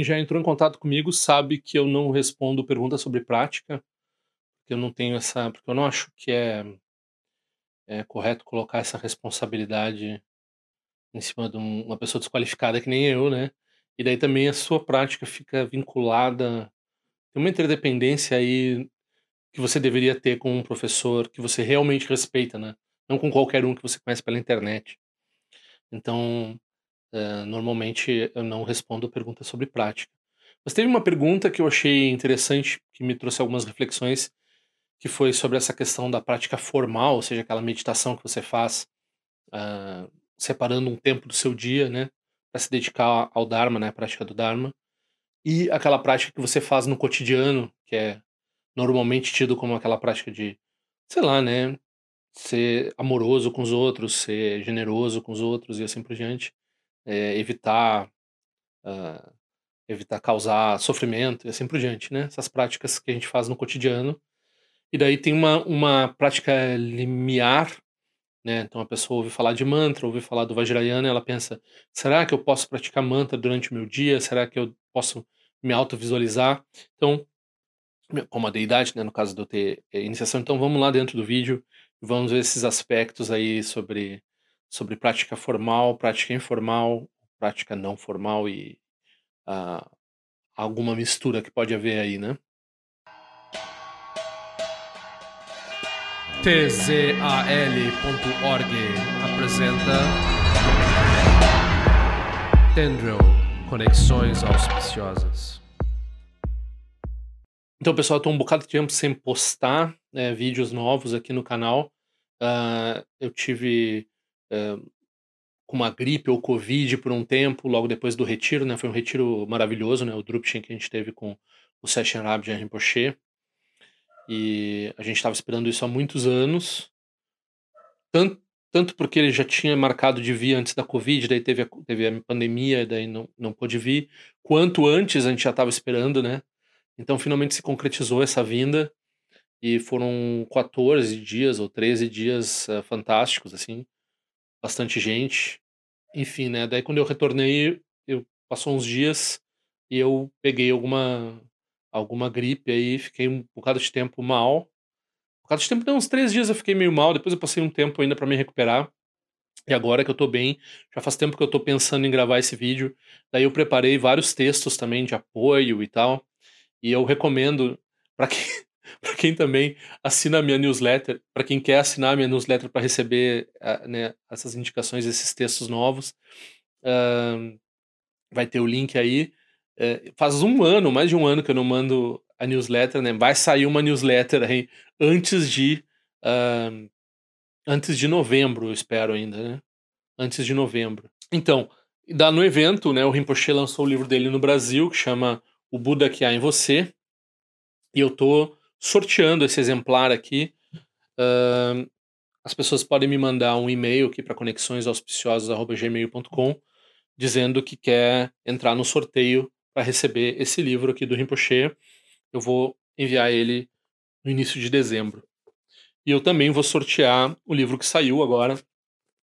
quem já entrou em contato comigo sabe que eu não respondo perguntas sobre prática, porque eu não tenho essa, porque eu não acho que é, é correto colocar essa responsabilidade em cima de um- uma pessoa desqualificada que nem eu, né? E daí também a sua prática fica vinculada, tem uma interdependência aí que você deveria ter com um professor que você realmente respeita, né? Não com qualquer um que você conhece pela internet. Então, eh, normalmente eu não respondo perguntas sobre prática. Mas teve uma pergunta que eu achei interessante, que me trouxe algumas reflexões, que foi sobre essa questão da prática formal, ou seja, aquela meditação que você faz ah, separando um tempo do seu dia, né, para se dedicar ao Dharma, né, à prática do Dharma, e aquela prática que você faz no cotidiano, que é normalmente tido como aquela prática de, sei lá, né, ser amoroso com os outros, ser generoso com os outros e assim por diante, eh, evitar ah, evitar causar sofrimento e assim por diante, né? Essas práticas que a gente faz no cotidiano. E daí tem uma, uma prática limiar, né? Então a pessoa ouve falar de mantra, ouve falar do Vajrayana, ela pensa: será que eu posso praticar mantra durante o meu dia? Será que eu posso me autovisualizar? Então, como a deidade, né? No caso de eu ter eh, iniciação. Então vamos lá dentro do vídeo vamos ver esses aspectos aí sobre, sobre prática formal, prática informal, prática não formal e ah, alguma mistura que pode haver aí, né? tzal.org apresenta Tendril Conexões Auspiciosas. Então, pessoal, tô um bocado de tempo sem postar né, vídeos novos aqui no canal. Ah, eu tive com uma gripe ou Covid por um tempo, logo depois do retiro, né? Foi um retiro maravilhoso, né? O Drupchen que a gente teve com o Session Rabja Rinpoche. E a gente estava esperando isso há muitos anos. Tanto, tanto porque ele já tinha marcado de vir antes da Covid, daí teve a, teve a pandemia, daí não, não pôde vir. Quanto antes a gente já estava esperando, né? Então finalmente se concretizou essa vinda. E foram 14 dias ou 13 dias uh, fantásticos, assim. Bastante gente. Enfim, né? Daí quando eu retornei, eu passou uns dias e eu peguei alguma alguma gripe aí, fiquei um bocado de tempo mal. Um bocado de tempo, não, uns três dias eu fiquei meio mal, depois eu passei um tempo ainda para me recuperar. E agora que eu tô bem, já faz tempo que eu tô pensando em gravar esse vídeo. Daí eu preparei vários textos também de apoio e tal. E eu recomendo para quem, pra quem também assina a minha newsletter, para quem quer assinar a minha newsletter para receber uh, né, essas indicações, esses textos novos, uh, vai ter o link aí. É, faz um ano, mais de um ano que eu não mando a newsletter, né? Vai sair uma newsletter aí antes de uh, antes de novembro, eu espero ainda, né? Antes de novembro. Então, dá no evento, né? O Rinpoche lançou o livro dele no Brasil que chama O Buda que há em você e eu tô sorteando esse exemplar aqui. Uh, as pessoas podem me mandar um e-mail aqui para conexõesauspiciosas@gmail.com dizendo que quer entrar no sorteio para receber esse livro aqui do Rinpoche. Eu vou enviar ele no início de dezembro. E eu também vou sortear o livro que saiu agora.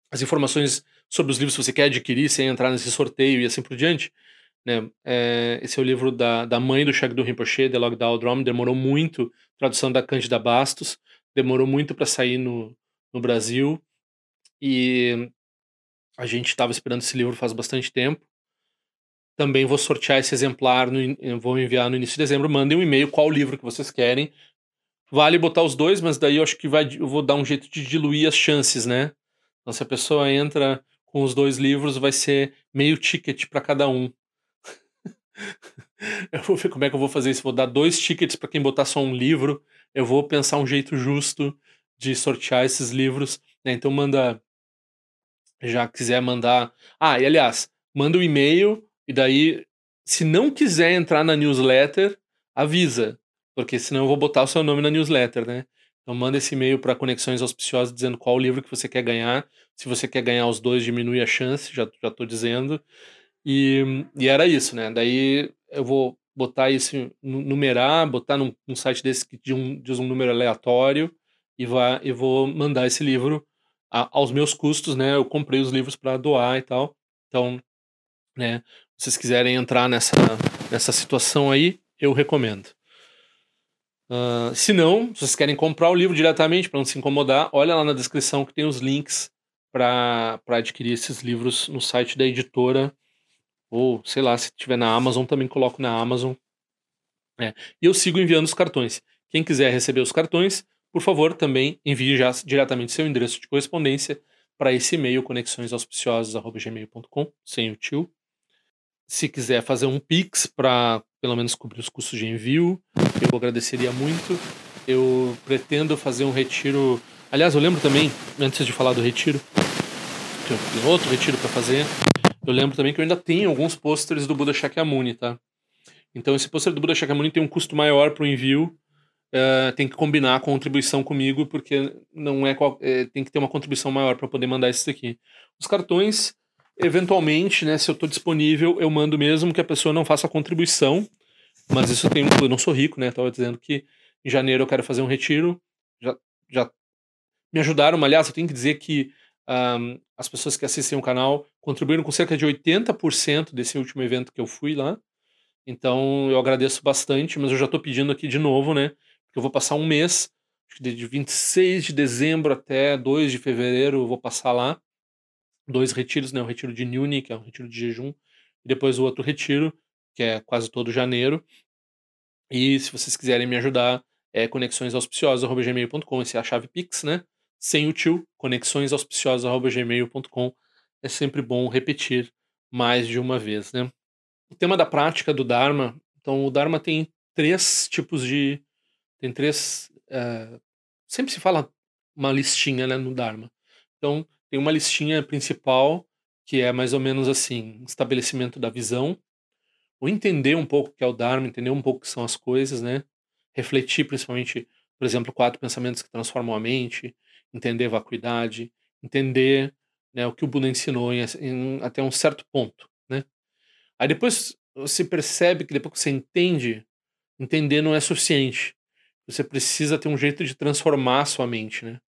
As informações sobre os livros que você quer adquirir sem entrar nesse sorteio e assim por diante. Né? É, esse é o livro da, da mãe do Shagdu Rinpoche, The Log Drum. Demorou muito, tradução da Cândida Bastos. Demorou muito para sair no, no Brasil. E a gente estava esperando esse livro faz bastante tempo. Também vou sortear esse exemplar, no, vou enviar no início de dezembro. Mandem um e-mail qual livro que vocês querem. Vale botar os dois, mas daí eu acho que vai, eu vou dar um jeito de diluir as chances, né? Então, se a pessoa entra com os dois livros, vai ser meio ticket para cada um. eu vou ver como é que eu vou fazer isso. Vou dar dois tickets para quem botar só um livro. Eu vou pensar um jeito justo de sortear esses livros. Né? Então, manda. Já quiser mandar. Ah, e aliás, manda um e-mail e daí, se não quiser entrar na newsletter, avisa. Porque senão eu vou botar o seu nome na newsletter, né? Então manda esse e-mail para Conexões Auspiciosas dizendo qual livro que você quer ganhar. Se você quer ganhar os dois, diminui a chance, já, já dizendo. E, e era isso, né? Daí eu vou botar isso, numerar, botar num, num site desse que de um, diz um número aleatório e, vai, e vou mandar esse livro a, aos meus custos, né? Eu comprei os livros para doar e tal. Então, né? Se vocês quiserem entrar nessa nessa situação aí, eu recomendo. Uh, se não, se vocês querem comprar o livro diretamente para não se incomodar, olha lá na descrição que tem os links para adquirir esses livros no site da editora. Ou, sei lá, se tiver na Amazon, também coloco na Amazon. É. E eu sigo enviando os cartões. Quem quiser receber os cartões, por favor, também envie já diretamente seu endereço de correspondência para esse e-mail conexõesauspiciosas.gmail.com, sem o tio. Se quiser fazer um Pix para pelo menos cobrir os custos de envio, eu agradeceria muito. Eu pretendo fazer um retiro. Aliás, eu lembro também, antes de falar do retiro, que eu tenho outro retiro para fazer. Eu lembro também que eu ainda tenho alguns pôsteres do Buda Shakyamuni, tá? Então, esse pôster do Buda Shakyamuni tem um custo maior para o envio uh, tem que combinar a contribuição comigo, porque não é, é tem que ter uma contribuição maior para poder mandar isso aqui. Os cartões, eventualmente, né, se eu estou disponível, eu mando mesmo que a pessoa não faça a contribuição, mas isso tem eu não sou rico, né? Estava dizendo que em janeiro eu quero fazer um retiro, já, já me ajudaram, aliás, eu tenho que dizer que um, as pessoas que assistem o canal contribuíram com cerca de 80% desse último evento que eu fui lá. Então eu agradeço bastante, mas eu já estou pedindo aqui de novo, né? porque eu vou passar um mês, de 26 de dezembro até 2 de fevereiro, eu vou passar lá. Dois retiros, né? O retiro de Nuni, que é um retiro de jejum, e depois o outro retiro, que é quase todo janeiro. E se vocês quiserem me ajudar, é conexõesauspiciosas.gmail.com, essa é a chave Pix, né? Sem o tio, conexõesauspiciosas.gmail.com. É sempre bom repetir mais de uma vez, né? O tema da prática do Dharma, então o Dharma tem três tipos de tem três. Uh, sempre se fala uma listinha né, no Dharma. Então, tem uma listinha principal, que é mais ou menos assim: estabelecimento da visão, ou entender um pouco o que é o Dharma, entender um pouco o que são as coisas, né? Refletir, principalmente, por exemplo, quatro pensamentos que transformam a mente, entender vacuidade, entender né, o que o Buda ensinou em, em, até um certo ponto, né? Aí depois você percebe que depois que você entende, entender não é suficiente você precisa ter um jeito de transformar a sua mente, né?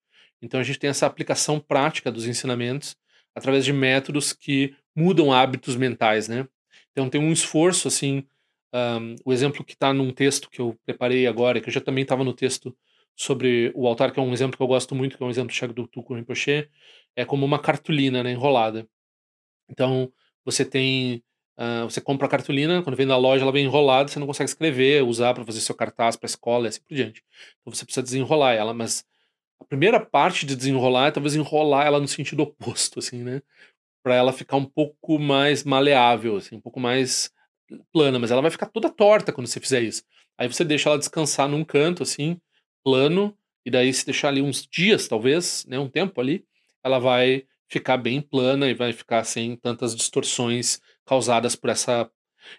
Então a gente tem essa aplicação prática dos ensinamentos através de métodos que mudam hábitos mentais, né? Então tem um esforço assim, um, o exemplo que está num texto que eu preparei agora, que eu já também estava no texto sobre o altar, que é um exemplo que eu gosto muito, que é um exemplo do do Tuku Rinpoche, é como uma cartolina, né, enrolada. Então você tem Uh, você compra a cartolina, quando vem da loja ela vem enrolada, você não consegue escrever, usar para fazer seu cartaz para escola e assim por diante. Então você precisa desenrolar ela, mas a primeira parte de desenrolar é talvez enrolar ela no sentido oposto, assim, né? Para ela ficar um pouco mais maleável, assim, um pouco mais plana, mas ela vai ficar toda torta quando você fizer isso. Aí você deixa ela descansar num canto, assim, plano, e daí se deixar ali uns dias, talvez, né, um tempo ali, ela vai ficar bem plana e vai ficar sem tantas distorções causadas por essa.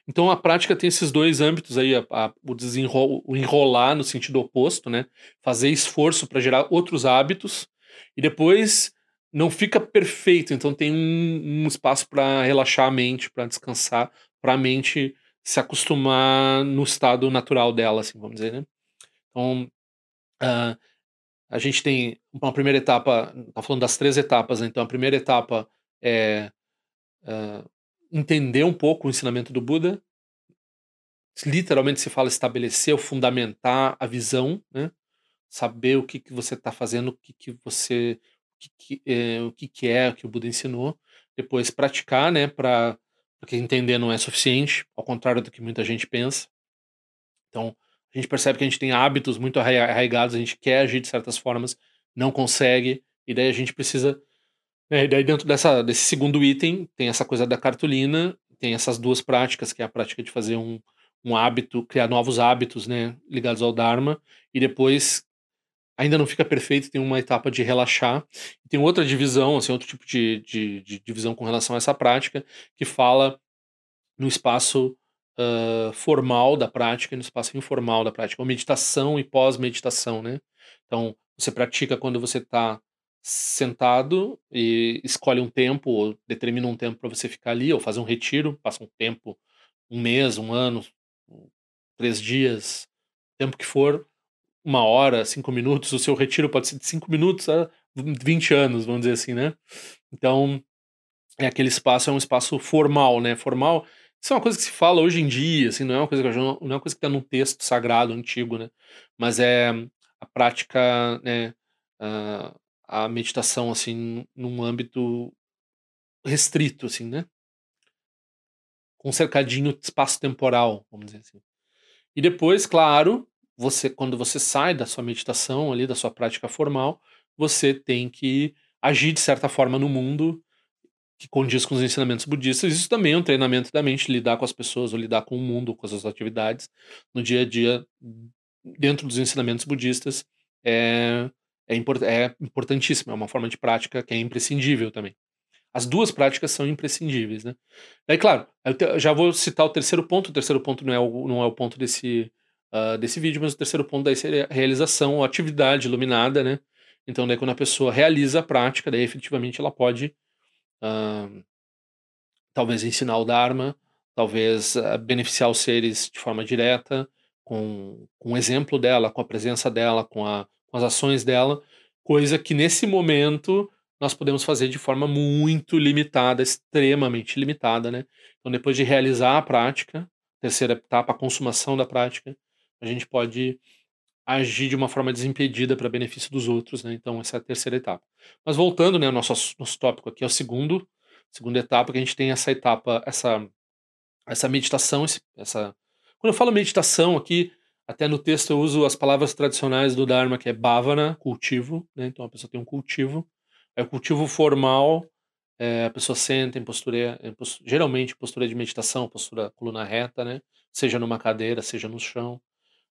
Então a prática tem esses dois âmbitos aí, a, a, o, desenrol, o enrolar no sentido oposto, né? Fazer esforço para gerar outros hábitos e depois não fica perfeito, então tem um, um espaço para relaxar a mente, para descansar, para a mente se acostumar no estado natural dela, assim, vamos dizer, né? Então, uh, a gente tem uma primeira etapa, tá falando das três etapas, né? então a primeira etapa é uh, entender um pouco o ensinamento do Buda. Literalmente se fala estabelecer, fundamentar a visão, né? saber o que, que você está fazendo, o que, que você, o que, que, é, o que, que é que o Buda ensinou. Depois praticar, né? Para porque entender não é suficiente, ao contrário do que muita gente pensa. Então a gente percebe que a gente tem hábitos muito arraigados, a gente quer agir de certas formas, não consegue, e daí a gente precisa é, e daí dentro dessa, desse segundo item tem essa coisa da cartolina, tem essas duas práticas, que é a prática de fazer um, um hábito, criar novos hábitos, né, ligados ao Dharma, e depois ainda não fica perfeito, tem uma etapa de relaxar. Tem outra divisão, assim, outro tipo de, de, de divisão com relação a essa prática, que fala no espaço uh, formal da prática e no espaço informal da prática, ou meditação e pós-meditação, né? Então, você pratica quando você está sentado e escolhe um tempo, ou determina um tempo para você ficar ali, ou fazer um retiro, passa um tempo, um mês, um ano, três dias, tempo que for, uma hora, cinco minutos, o seu retiro pode ser de cinco minutos a 20 anos, vamos dizer assim, né? Então, é aquele espaço, é um espaço formal, né? Formal Isso é uma coisa que se fala hoje em dia, assim, não é uma coisa que, não é uma coisa que está num texto sagrado antigo, né? Mas é a prática, né? A, meditação, assim, num âmbito restrito, assim, né? Com um cercadinho de espaço temporal, vamos dizer assim. E depois, claro, você quando você sai da sua meditação ali, da sua prática formal, você tem que agir de certa forma no mundo que condiz com os ensinamentos budistas. Isso também é um treinamento da mente, lidar com as pessoas, ou lidar com o mundo, com as suas atividades no dia a dia, dentro dos ensinamentos budistas, é, é, import, é importantíssimo, é uma forma de prática que é imprescindível também. As duas práticas são imprescindíveis, né? Daí, claro, eu já vou citar o terceiro ponto. O terceiro ponto não é o, não é o ponto desse, uh, desse vídeo, mas o terceiro ponto daí seria a realização, a atividade iluminada, né? Então, daí quando a pessoa realiza a prática, daí efetivamente ela pode talvez ensinar o Dharma, talvez uh, beneficiar os seres de forma direta, com, com o exemplo dela, com a presença dela, com, a, com as ações dela, coisa que nesse momento nós podemos fazer de forma muito limitada, extremamente limitada, né? Então, depois de realizar a prática, terceira etapa, a consumação da prática, a gente pode agir de uma forma desimpedida para benefício dos outros, né? Então, essa é a terceira etapa. Mas voltando, né, ao nosso, nosso tópico aqui, é o segundo, segunda etapa, que a gente tem essa etapa, essa, essa meditação, essa... Quando eu falo meditação aqui, até no texto eu uso as palavras tradicionais do Dharma, que é bhavana, cultivo, né? Então a pessoa tem um cultivo, é o cultivo formal, é, a pessoa senta em postura, em postura, geralmente postura de meditação, postura coluna reta, né? Seja numa cadeira, seja no chão.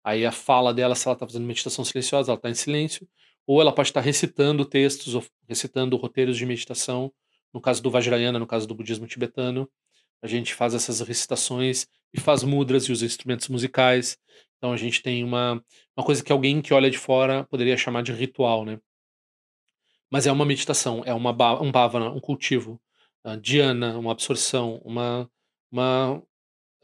Aí a fala dela, se ela está fazendo meditação silenciosa, ela está em silêncio, ou ela pode estar tá recitando textos, ou recitando roteiros de meditação. No caso do Vajrayana, no caso do budismo tibetano, a gente faz essas recitações e faz mudras e usa instrumentos musicais. Então a gente tem uma, uma coisa que alguém que olha de fora poderia chamar de ritual, né? Mas é uma meditação, é uma um bhavana, um cultivo, uh, dhyana, uma absorção, uma, uma,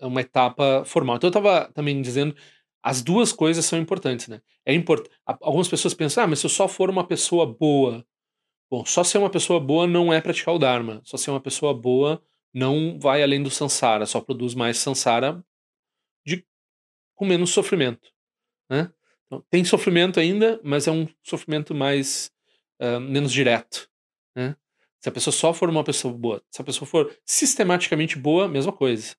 uma etapa formal. Então eu estava também dizendo, as duas coisas são importantes, né? É import... Algumas pessoas pensam, ah, mas se eu só for uma pessoa boa. Bom, só ser uma pessoa boa não é praticar o Dharma. Só ser uma pessoa boa não vai além do samsara, só produz mais samsara de... com menos sofrimento, né? Então, tem sofrimento ainda, mas é um sofrimento mais uh, menos direto. Né? Se a pessoa só for uma pessoa boa, se a pessoa for sistematicamente boa, mesma coisa.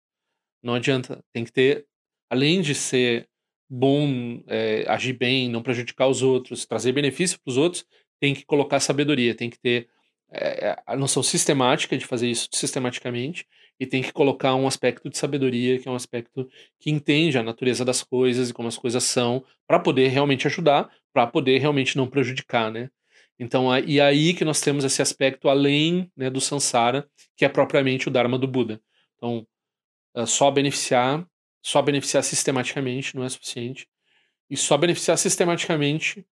Não adianta. Tem que ter, além de ser bom, é, agir bem, não prejudicar os outros, trazer benefício para os outros, tem que colocar sabedoria, tem que ter é, a noção sistemática de fazer isso sistematicamente e tem que colocar um aspecto de sabedoria, que é um aspecto que entende a natureza das coisas e como as coisas são, para poder realmente ajudar, para poder realmente não prejudicar, né? Então, e aí que nós temos esse aspecto além né, do samsara, que é propriamente o Dharma do Buda. Então, é só beneficiar, só beneficiar sistematicamente não é suficiente. E só beneficiar sistematicamente.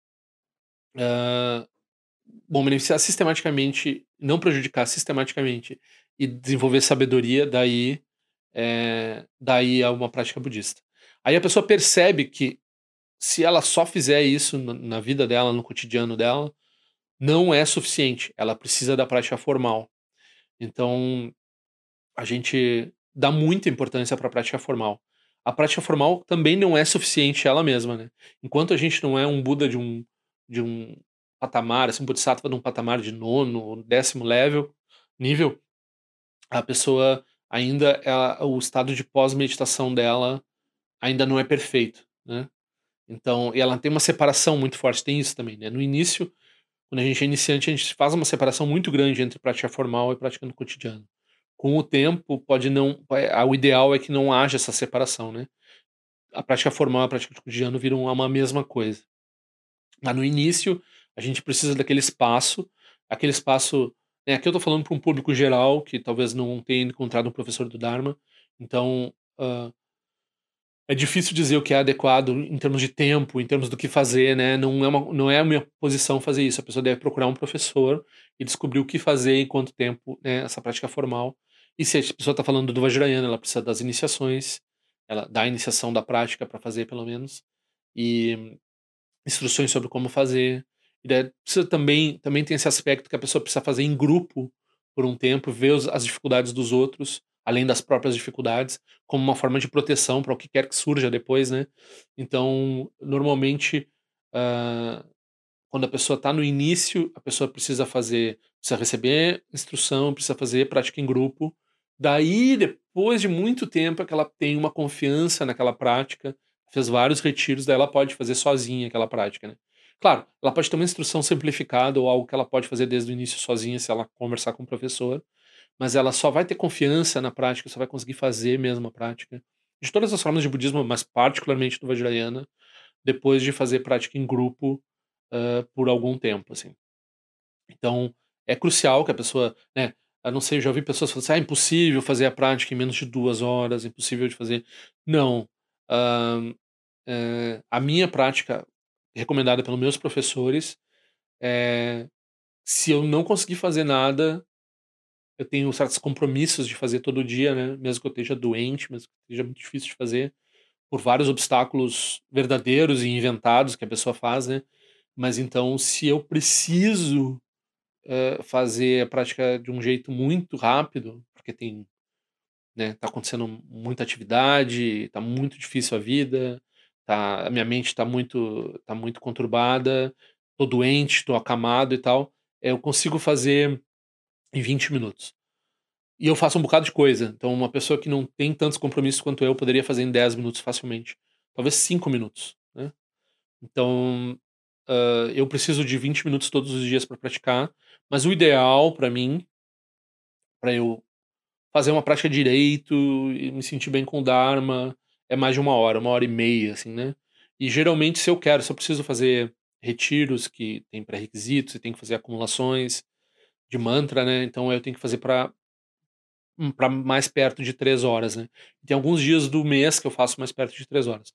Uh, bom, beneficiar sistematicamente, não prejudicar sistematicamente e desenvolver sabedoria, daí é, daí é uma prática budista. Aí a pessoa percebe que se ela só fizer isso na vida dela, no cotidiano dela, não é suficiente. Ela precisa da prática formal. Então, a gente dá muita importância para a prática formal. A prática formal também não é suficiente ela mesma, né? Enquanto a gente não é um Buda de um, de um patamar, assim, um Bodhisattva de um patamar de nono, décimo level, nível, a pessoa ainda, ela, o estado de pós-meditação dela ainda não é perfeito, né? Então, ela tem uma separação muito forte, tem isso também, né? No início, quando a gente é iniciante, a gente faz uma separação muito grande entre prática formal e prática no cotidiano. Com o tempo, pode não. É, o ideal é que não haja essa separação, né? A prática formal e a prática do cotidiano viram uma mesma coisa. Mas no início, a gente precisa daquele espaço, aquele espaço. Né, aqui eu estou falando para um público geral que talvez não tenha encontrado um professor do Dharma. Então, uh, é difícil dizer o que é adequado em termos de tempo, em termos do que fazer, né? Não é, uma, não é a minha posição fazer isso. A pessoa deve procurar um professor e descobrir o que fazer em quanto tempo, né? Essa prática formal. E se a pessoa está falando do Vajrayana, ela precisa das iniciações, ela dá a iniciação da prática para fazer, pelo menos, e instruções sobre como fazer. E daí precisa também, também tem esse aspecto que a pessoa precisa fazer em grupo por um tempo, ver as dificuldades dos outros, além das próprias dificuldades, como uma forma de proteção para o que quer que surja depois, né? Então, normalmente, uh, quando a pessoa está no início, a pessoa precisa fazer, precisa receber instrução, precisa fazer prática em grupo. Daí, depois de muito tempo, é que ela tem uma confiança naquela prática, fez vários retiros, daí ela pode fazer sozinha aquela prática, né? Claro, ela pode ter uma instrução simplificada ou algo que ela pode fazer desde o início sozinha se ela conversar com o professor, mas ela só vai ter confiança na prática, só vai conseguir fazer mesmo a prática. De todas as formas de budismo, mas particularmente do Vajrayana, depois de fazer prática em grupo uh, por algum tempo, assim. Então, é crucial que a pessoa, né, não sei, já ouvi pessoas falando assim, ah, impossível fazer a prática em menos de duas horas, impossível de fazer. Não. Uh, uh, a minha prática, recomendada pelos meus professores, é se eu não conseguir fazer nada, eu tenho certos compromissos de fazer todo dia, né? Mesmo que eu esteja doente, mesmo que esteja muito difícil de fazer, por vários obstáculos verdadeiros e inventados que a pessoa faz, né? Mas então, se eu preciso uh, fazer a prática de um jeito muito rápido, porque tem, né? Tá acontecendo muita atividade, tá muito difícil a vida, tá, a minha mente tá muito, tá muito conturbada, tô doente, tô acamado e tal, eu consigo fazer em 20 minutos. E eu faço um bocado de coisa. Então, uma pessoa que não tem tantos compromissos quanto eu poderia fazer em 10 minutos facilmente. Talvez 5 minutos. Né? Então, uh, eu preciso de 20 minutos todos os dias para praticar. Mas o ideal para mim, para eu fazer uma prática direito e me sentir bem com o Dharma, é mais de uma hora, uma hora e meia, assim, né? E geralmente, se eu quero, se eu preciso fazer retiros que tem pré-requisitos, e tem que fazer acumulações, de mantra, né? Então eu tenho que fazer para para mais perto de três horas, né? Tem alguns dias do mês que eu faço mais perto de três horas.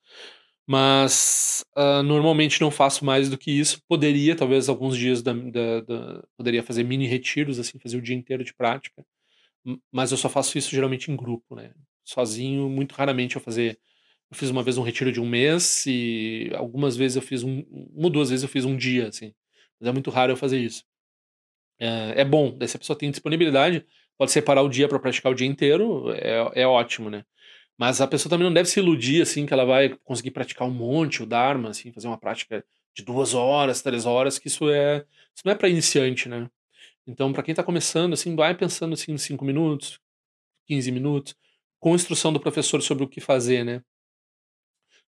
Mas uh, normalmente não faço mais do que isso. Poderia, talvez, alguns dias da, da, da, poderia fazer mini retiros, assim, fazer o dia inteiro de prática. Mas eu só faço isso geralmente em grupo, né? Sozinho, muito raramente eu fazer. Eu fiz uma vez um retiro de um mês e algumas vezes eu fiz um, uma ou duas vezes eu fiz um dia, assim. Mas é muito raro eu fazer isso é, é bom. Daí se a pessoa tem disponibilidade, pode separar o dia para praticar o dia inteiro, é, é ótimo, né? Mas a pessoa também não deve se iludir, assim, que ela vai conseguir praticar um monte o Dharma, assim, fazer uma prática de duas horas, três horas, que isso é isso não é para iniciante, né? Então, para quem está começando, assim, vai pensando assim, em cinco minutos, 15 minutos, com instrução do professor sobre o que fazer, né?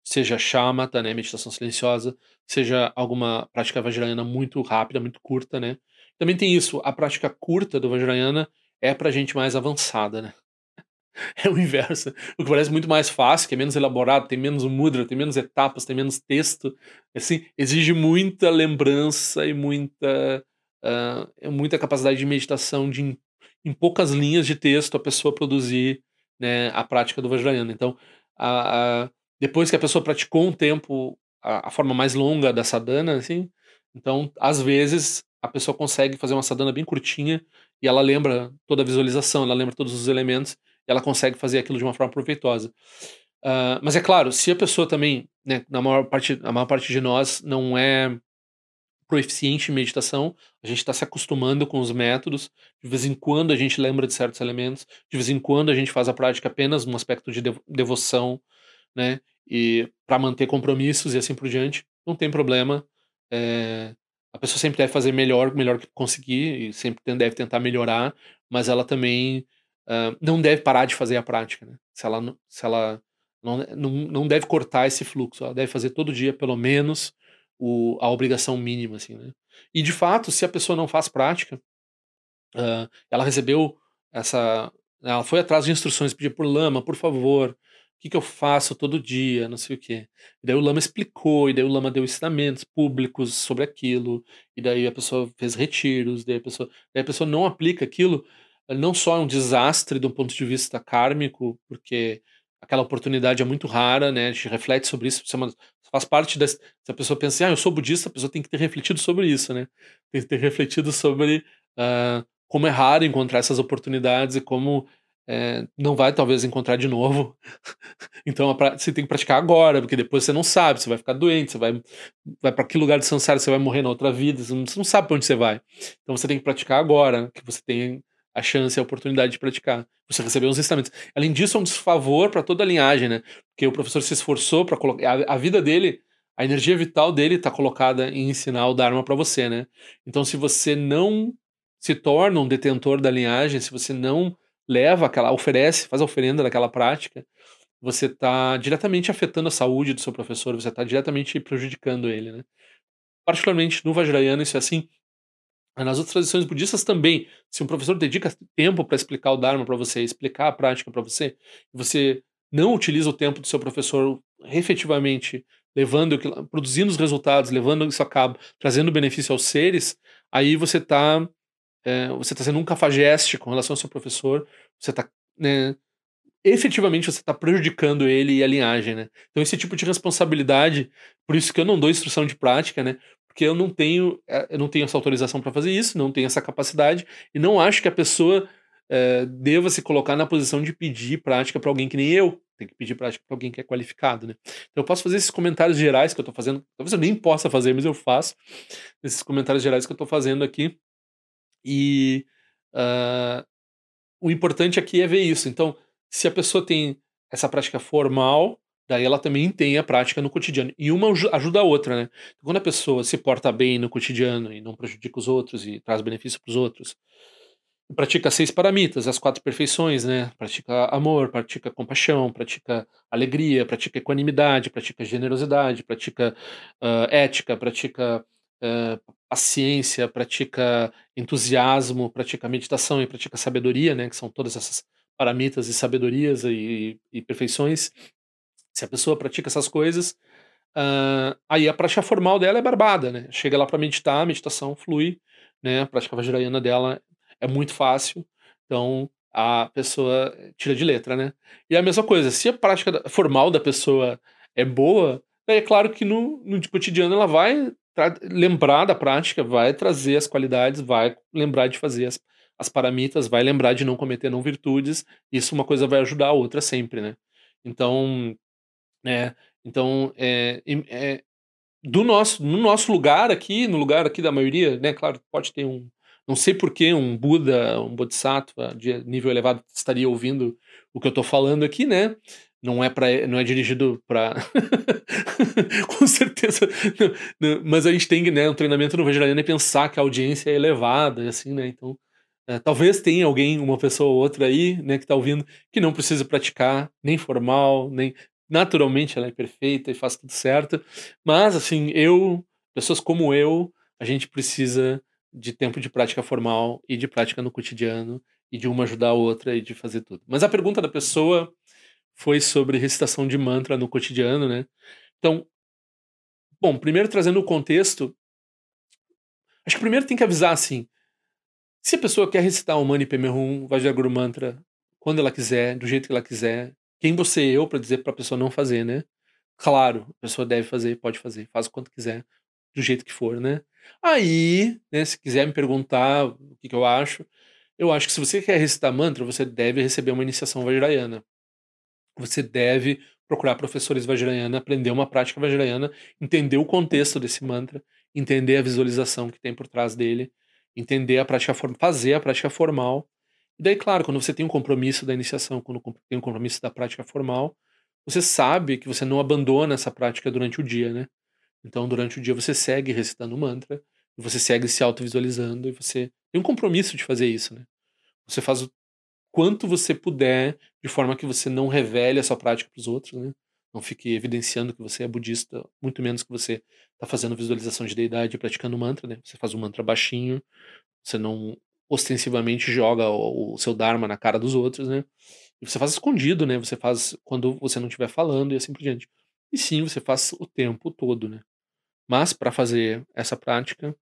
Seja shamatha, né, meditação silenciosa, seja alguma prática vajrayana muito rápida, muito curta, né? Também tem isso, a prática curta do Vajrayana é para gente mais avançada, né? É o inverso. O que parece muito mais fácil, que é menos elaborado, tem menos mudra, tem menos etapas, tem menos texto. Assim, exige muita lembrança e muita, uh, muita capacidade de meditação de em, poucas linhas de texto a pessoa produzir né, a prática do Vajrayana. Então, a, a, depois que a pessoa praticou um tempo a, a forma mais longa da sadhana, assim, então, às vezes, a pessoa consegue fazer uma sadhana bem curtinha e ela lembra toda a visualização, ela lembra todos os elementos e ela consegue fazer aquilo de uma forma proveitosa. Uh, mas é claro, se a pessoa também, né, na maior parte, a maior parte de nós não é proeficiente em meditação, a gente está se acostumando com os métodos, de vez em quando a gente lembra de certos elementos, de vez em quando a gente faz a prática apenas num aspecto de devoção, né, e para manter compromissos e assim por diante, não tem problema. É, a pessoa sempre deve fazer melhor, melhor que conseguir, e sempre deve tentar melhorar, mas ela também não deve parar de fazer a prática, né? Se ela, se ela não, não, não deve cortar esse fluxo, ela deve fazer todo dia, pelo menos, o, a obrigação mínima, assim, né? E, de fato, se a pessoa não faz prática, uh, ela recebeu essa... Ela foi atrás de instruções, pediu por lama, por favor, que, que eu faço todo dia, não sei o quê. E daí o Lama explicou, e daí o Lama deu ensinamentos públicos sobre aquilo, e daí a pessoa fez retiros, daí a pessoa, daí a pessoa não aplica aquilo, não só é um desastre do ponto de vista kármico, porque aquela oportunidade é muito rara, né? A gente reflete sobre isso, é faz parte das. Se a pessoa pensa, ah, eu sou budista, a pessoa tem que ter refletido sobre isso, né? Tem que ter refletido sobre uh, como é raro encontrar essas oportunidades e como é, não vai talvez encontrar de novo. então você tem que praticar agora, porque depois você não sabe, você vai ficar doente, você vai, vai para que lugar de samsara você vai morrer na outra vida, você não, você não sabe para onde você vai. Então você tem que praticar agora, que você tem a chance, a oportunidade de praticar. Você recebeu os ensinamentos. Além disso, é um desfavor para toda a linhagem, né? Porque o professor se esforçou para colocar. A, a, vida dele, a energia vital dele está colocada em ensinar o Dharma para você, né? Então, se você não se torna um detentor da linhagem, se você não leva aquela, oferece, faz a oferenda daquela prática, você está diretamente afetando a saúde do seu professor, você está diretamente prejudicando ele, né? Particularmente no Vajrayana isso é assim, nas outras tradições budistas também, se um professor dedica tempo para explicar o Dharma para você, explicar a prática para você, você não utiliza o tempo do seu professor efetivamente levando, produzindo os resultados, levando isso a cabo, trazendo benefício aos seres, aí você está é, você está sendo um cafajeste com relação ao seu professor, você está né, efetivamente você está prejudicando ele e a linhagem, né? Então esse tipo de responsabilidade, por isso que eu não dou instrução de prática, né? Porque eu não tenho, eh, eu não tenho essa autorização para fazer isso, não tenho essa capacidade e não acho que a pessoa é, deva se colocar na posição de pedir prática para alguém que nem eu. Tem que pedir prática para alguém que é qualificado, né? Então eu posso fazer esses comentários gerais que eu estou fazendo. Talvez eu nem possa fazer, mas eu faço esses comentários gerais que eu estou fazendo aqui. E uh, o importante aqui é ver isso. Então, se a pessoa tem essa prática formal, daí ela também tem a prática no cotidiano. E uma ajuda a outra, né? Quando a pessoa se porta bem no cotidiano e não prejudica os outros e traz benefício para os outros, pratica seis paramitas, as quatro perfeições, né? Pratica amor, pratica compaixão, pratica alegria, pratica equanimidade, pratica generosidade, pratica uh, ética, pratica uh, paciência, pratica entusiasmo, pratica meditação e pratica sabedoria, né? Que são todas essas paramitas e sabedorias e, e perfeições. Se a pessoa pratica essas coisas, uh, aí a prática formal dela é barbada, né? Chega lá para meditar, a meditação flui, né? A prática vajrayana dela é muito fácil, então a pessoa tira de letra, né? E a mesma coisa, se a prática formal da pessoa é boa, é claro que no, no cotidiano ela vai lembrar da prática, vai trazer as qualidades, vai lembrar de fazer as, as paramitas, vai lembrar de não cometer não virtudes, isso uma coisa vai ajudar a outra sempre, né? Então, é, então, é, é, do nosso, no nosso lugar aqui, no lugar aqui da maioria, né, claro, pode ter um, não sei por que um Buda, um Bodhisattva de nível elevado estaria ouvindo o que eu estou falando aqui, né? Não é para, não é dirigido para, com certeza. Não, não, mas a gente tem, né, um treinamento no Vajrayana e pensar que a audiência é elevada, assim, né? Então, é, talvez tenha alguém, uma pessoa ou outra aí, né, que está ouvindo, que não precisa praticar nem formal, nem naturalmente ela é perfeita e faz tudo certo, mas assim, eu, pessoas como eu, a gente precisa de tempo de prática formal e de prática no cotidiano e de uma ajudar a outra e de fazer tudo. Mas a pergunta da pessoa foi sobre recitação de mantra no cotidiano, né? Então, bom, primeiro trazendo o contexto, acho que primeiro tem que avisar assim, se a pessoa quer recitar o Mani Padme Hum, Vajraguru Mantra, quando ela quiser, do jeito que ela quiser, quem você é eu para dizer para a pessoa não fazer, né? Claro, a pessoa deve fazer, pode fazer, faz o quanto quiser, do jeito que for, né? Aí, né, se quiser me perguntar o que, que eu acho, eu acho que se você quer recitar mantra, você deve receber uma iniciação vajrayana. Você deve procurar professores vajrayana, aprender uma prática vajrayana, entender o contexto desse mantra, entender a visualização que tem por trás dele, entender a prática fazer a prática formal e daí, claro, quando você tem um compromisso da iniciação, quando tem um compromisso da prática formal, você sabe que você não abandona essa prática durante o dia, né? Então, durante o dia você segue recitando o mantra, você segue se autovisualizando, e você tem um compromisso de fazer isso, né? Você faz o quanto você puder, de forma que você não revele a sua prática para os outros, né? Não fique evidenciando que você é budista, muito menos que você está fazendo visualização de deidade e praticando mantra, né? Você faz um mantra baixinho, você não ostensivamente joga o, o seu Dharma na cara dos outros, né? E você faz escondido, né? Você faz quando você não estiver falando e assim por diante. E sim, você faz o tempo todo, né? Mas para fazer essa prática,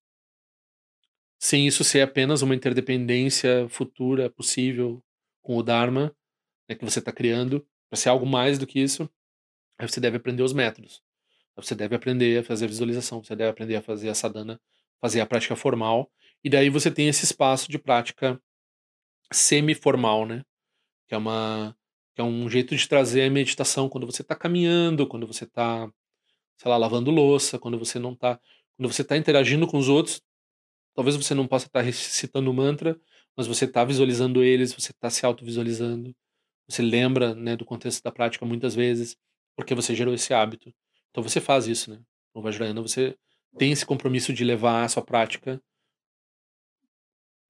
sem isso ser apenas uma interdependência futura possível com o Dharma né, que você está criando, para ser algo mais do que isso, aí você deve aprender os métodos. Você deve aprender a fazer a visualização, você deve aprender a fazer a sadhana, fazer a prática formal e daí você tem esse espaço de prática semi-formal, né? Que é uma que é um jeito de trazer a meditação quando você está caminhando, quando você está, sei lá, lavando louça, quando você não está, quando você está interagindo com os outros. Talvez você não possa estar tá recitando mantra, mas você está visualizando eles, você está se auto-visualizando, você lembra né, do contexto da prática muitas vezes, porque você gerou esse hábito. Então você faz isso, né? No Vajrayana você tem esse compromisso de levar a sua prática,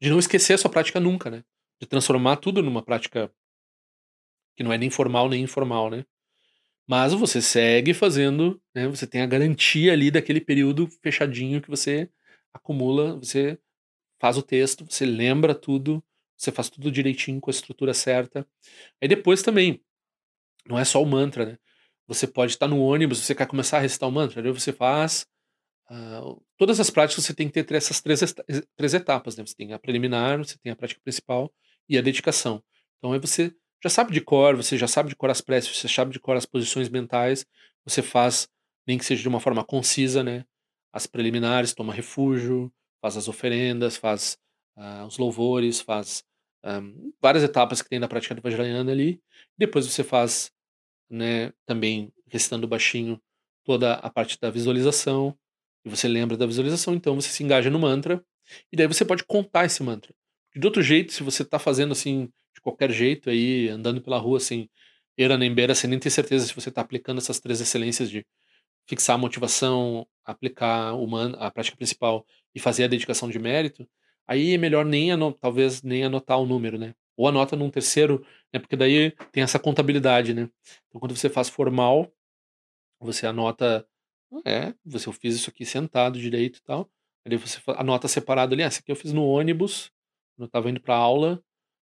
de não esquecer a sua prática nunca, né? De transformar tudo numa prática que não é nem formal nem informal, né? Mas você segue fazendo, né? Você tem a garantia ali daquele período fechadinho que você acumula, você faz o texto, você lembra tudo, você faz tudo direitinho com a estrutura certa. Aí depois também, não é só o mantra, né? Você pode estar no ônibus, você quer começar a recitar o mantra, aí você faz. Uh, todas as práticas você tem que ter essas três, três etapas, né? Você tem a preliminar, você tem a prática principal e a dedicação. Então aí você já sabe de cor, você já sabe de cor as preces, você sabe de cor as posições mentais, você faz, nem que seja de uma forma concisa, né? As preliminares, toma refúgio, faz as oferendas, faz uh, os louvores, faz um, várias etapas que tem na prática do Vajrayana ali. Depois você faz, né, também recitando baixinho toda a parte da visualização, e você lembra da visualização, então você se engaja no mantra, e daí você pode contar esse mantra. De outro jeito, se você está fazendo assim de qualquer jeito aí, andando pela rua assim, era nem beira, sem nem ter certeza se você está aplicando essas três excelências de fixar a motivação, aplicar uma, a prática principal e fazer a dedicação de mérito, aí é melhor nem talvez nem anotar o número, né? Ou anota num terceiro, né? Porque daí tem essa contabilidade, né? Então quando você faz formal, você anota, é, você eu fiz isso aqui sentado direito e tal. Aí você anota separado ali, ah, essa aqui eu fiz no ônibus, quando eu estava indo para aula,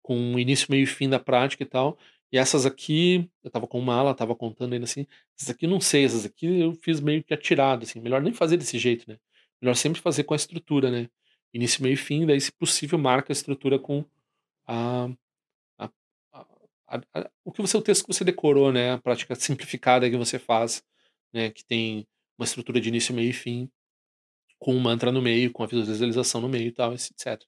com início, meio e fim da prática e tal. E essas aqui, eu tava com uma ala, tava contando ainda assim, essas aqui não sei, essas aqui eu fiz meio que atirado, assim, melhor nem fazer desse jeito, né? Melhor sempre fazer com a estrutura, né? Início, meio e fim, daí se possível marca a estrutura com a, a, a o que você o texto que você decorou, né? A prática simplificada que você faz, né? Que tem uma estrutura de início, meio e fim, com um mantra no meio, com a visualização no meio e tal, etc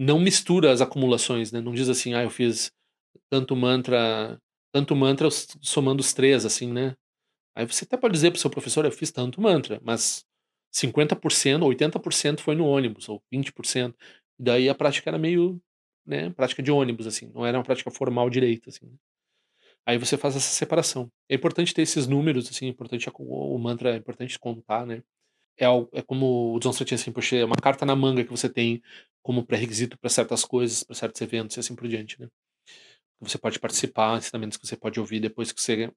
não mistura as acumulações, né? Não diz assim, ah, eu fiz tanto mantra, tanto mantra somando os três, assim, né? Aí você até pode dizer para o seu professor, eu fiz tanto mantra, mas 50%, 80% foi no ônibus, ou 20%. E daí a prática era meio, né, prática de ônibus, assim, não era uma prática formal direito, assim. Aí você faz essa separação. É importante ter esses números, assim, é importante o mantra, é importante contar, né? É, é como o John Stratinski Rinpoche, é uma carta na manga que você tem como pré-requisito para certas coisas, para certos eventos e assim por diante, né? Você pode participar, ensinamentos que você pode ouvir depois que você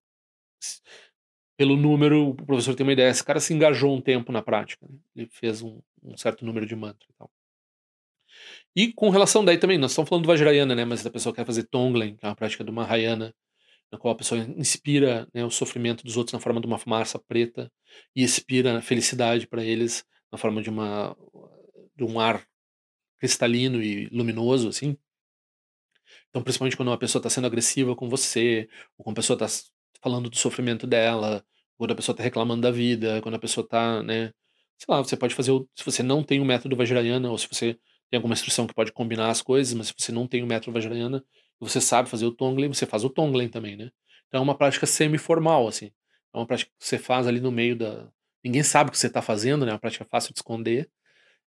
pelo número, o professor tem uma ideia. Esse cara se engajou um tempo na prática. Né? Ele fez um, um, certo número de mantra e tal. E com relação daí também, nós estamos falando do Vajrayana, né? Mas a pessoa quer fazer Tonglen, que é uma prática do Mahayana, na qual a pessoa inspira né, o sofrimento dos outros na forma de uma fumaça preta e expira a felicidade para eles na forma de uma de um ar cristalino e luminoso, assim. Então, principalmente quando uma pessoa está sendo agressiva com você, ou quando a pessoa está falando do sofrimento dela, quando a pessoa está reclamando da vida, quando a pessoa está, né? Sei lá, você pode fazer, se você não tem o método Vajrayana, ou se você tem alguma instrução que pode combinar as coisas, mas se você não tem o método Vajrayana, você sabe fazer o Tonglen, você faz o Tonglen também, né? Então é uma prática semi-formal, assim. É uma prática que você faz ali no meio da... Ninguém sabe o que você está fazendo, né? É uma prática fácil de esconder,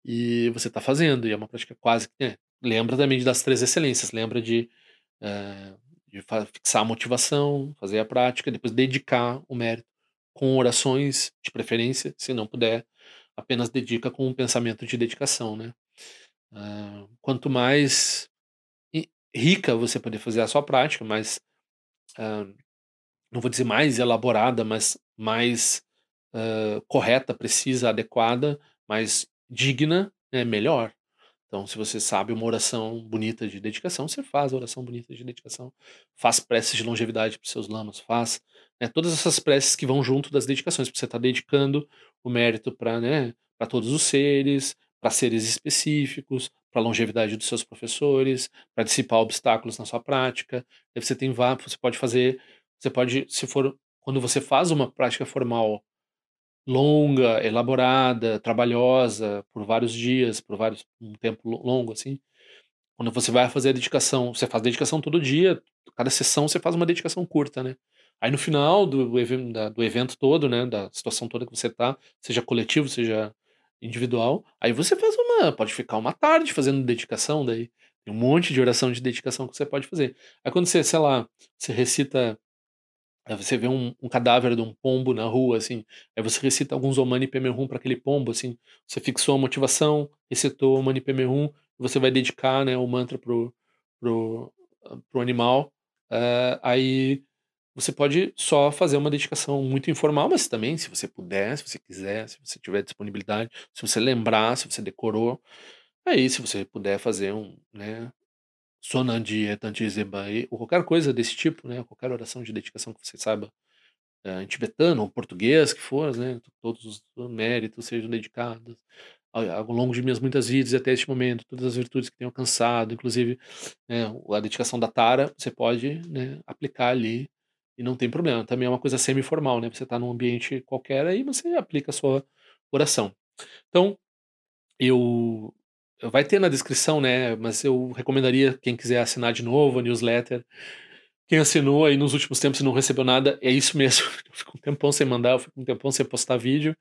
e você está fazendo, e é uma prática quase que. É, lembra também das três excelências, lembra de, é, de fixar a motivação, fazer a prática, depois dedicar o mérito com orações, de preferência, se não puder, apenas dedica com um pensamento de dedicação, né? Uh, quanto mais rica você poder fazer a sua prática, mais, uh, não vou dizer mais elaborada, mas mais uh, correta, precisa, adequada, mais digna, é melhor. Então, se você sabe uma oração bonita de dedicação, você faz a oração bonita de dedicação. Faz preces de longevidade para seus lamas, faz né, todas essas preces que vão junto das dedicações, porque você está dedicando o mérito para né, todos os seres, para seres específicos, para a longevidade dos seus professores, para dissipar obstáculos na sua prática. Aí você tem você pode fazer, você pode, se for quando você faz uma prática formal longa, elaborada, trabalhosa, por vários dias, por vários um tempo longo assim. Quando você vai fazer a dedicação, você faz dedicação todo dia, cada sessão você faz uma dedicação curta, né? Aí no final do, do evento todo, né, da situação toda que você tá, seja coletivo, seja individual. Aí você faz uma. Pode ficar uma tarde fazendo dedicação, daí. Tem um monte de oração de dedicação que você pode fazer. Aí quando você, sei lá, você recita. Você vê um, um cadáver de um pombo na rua, assim. Aí você recita alguns Omani Pemerum para aquele pombo, assim. Você fixou a motivação, recitou Omani Pemerum, você vai dedicar né, o mantra pro, pro, pro animal. Uh, aí você pode só fazer uma dedicação muito informal, mas também, se você puder, se você quiser, se você tiver disponibilidade, se você lembrar, se você decorou, aí se você puder fazer um, né, Sonandi Etantizebai, ou qualquer coisa desse tipo, né, qualquer oração de dedicação que você saiba é, em tibetano ou português que for, né, todos os méritos sejam dedicados ao longo de minhas muitas vidas e até este momento, todas as virtudes que tenho alcançado, inclusive né, a dedicação da Tara, você pode né, aplicar ali e não tem problema. Também é uma coisa semi-formal, né? Você está num ambiente qualquer aí você aplica a sua oração. Então, eu vai ter na descrição, né? Mas eu recomendaria quem quiser assinar de novo a newsletter. Quem assinou aí nos últimos tempos e não recebeu nada, é isso mesmo. Eu fico um tempão sem mandar, eu fico um tempão sem postar vídeo.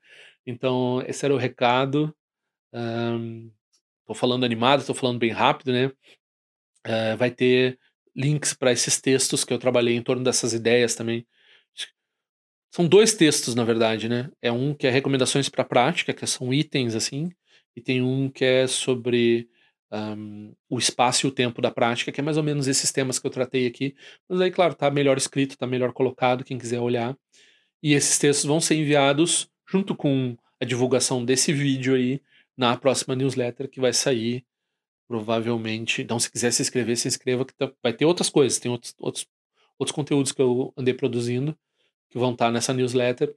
Então, esse era o recado. Um, tô falando animado, tô falando bem rápido, né? Uh, vai ter links para esses textos que eu trabalhei em torno dessas ideias também. São dois textos, na verdade, né? É um que é recomendações para prática, que são itens assim, e tem um que é sobre um, o espaço e o tempo da prática, que é mais ou menos esses temas que eu tratei aqui. Mas aí, claro, tá melhor escrito, tá melhor colocado, quem quiser olhar. E esses textos vão ser enviados junto com a divulgação desse vídeo aí na próxima newsletter que vai sair provavelmente. Então, se quiser se inscrever, se inscreva, que tá, vai ter outras coisas, tem outros, outros, outros conteúdos que eu andei produzindo que vão estar nessa newsletter.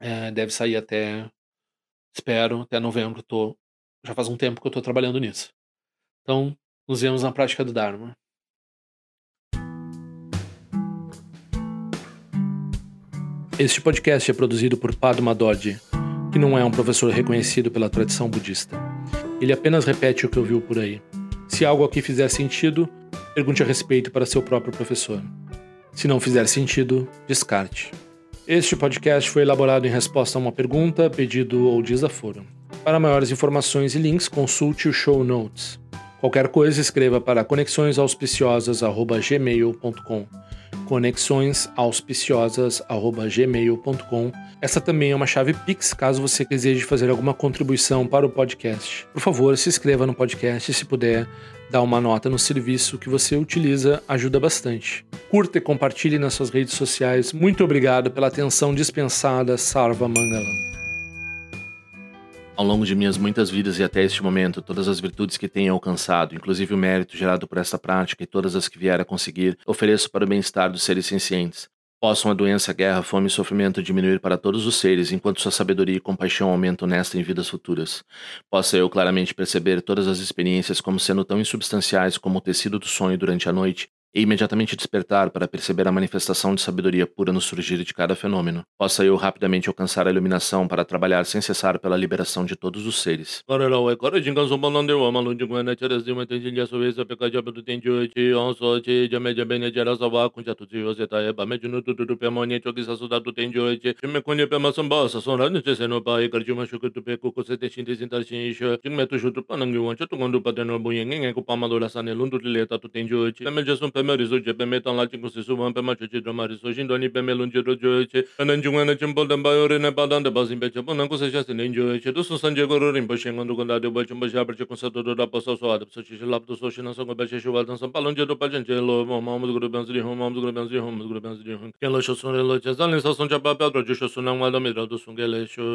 É, deve sair até, espero, até novembro. Tô, já faz um tempo que eu estou trabalhando nisso. Então, nos vemos na prática do Dharma. Este podcast é produzido por Padma Dodge, que não é um professor reconhecido pela tradição budista. Ele apenas repete o que ouviu por aí. Se algo aqui fizer sentido, pergunte a respeito para seu próprio professor. Se não fizer sentido, descarte. Este podcast foi elaborado em resposta a uma pergunta, pedido ou desaforo. Para maiores informações e links, consulte o show notes. Qualquer coisa, escreva para conexõesauspiciosas.gmail.com conexõesauspiciosas.gmail.com. Essa também é uma chave Pix, caso você deseje fazer alguma contribuição para o podcast. Por favor, se inscreva no podcast se puder dar uma nota no serviço que você utiliza, ajuda bastante. Curta e compartilhe nas suas redes sociais. Muito obrigado pela atenção dispensada, Sarva Mangalam. Ao longo de minhas muitas vidas e até este momento, todas as virtudes que tenho alcançado, inclusive o mérito gerado por essa prática e todas as que vier a conseguir, ofereço para o bem-estar dos seres sencientes. Possam a doença, guerra, fome e sofrimento diminuir para todos os seres, enquanto sua sabedoria e compaixão aumentam nesta em vidas futuras. Possa eu claramente perceber todas as experiências como sendo tão insubstanciais como o tecido do sonho durante a noite, e imediatamente despertar para perceber a manifestação de sabedoria pura no surgir de cada fenômeno, possa eu rapidamente alcançar a iluminação para trabalhar sem cessar pela liberação de todos os seres. pēmē rīsō chē pēmē tāng lā chīngu sīsū wāng pēmā chō chē dōmā rīsō shīn dōni pēmē lōn chē rō chō chē nān chūng wā nā chīm pōl tēm bā yō rī nā pā tāng tē pā sīn pē chē pō nā ngū sā shā sī nīn chō chē tō sū sān chē kō rō rīng pō shēng ngā rū kō nā rī bā chīm pā shā pā chē kō sā tō rō rā pā sā sō ā tē pā sō chē shē lā pā tō sō shē nā sō kō pā shē shū wā tāng sā pā lōn chē tō pā chēn chē lō mō mā mū tō kō rō bēn sī rī hō mā mū tō kō rō bēn sī rī hō mā tō kō rō bēn sī rī hō kē lō shō sō rē lō chē sā lī sā sō chā pā pā tō chō shō sō nā ngā tō mī rā tō sō ngē lē shō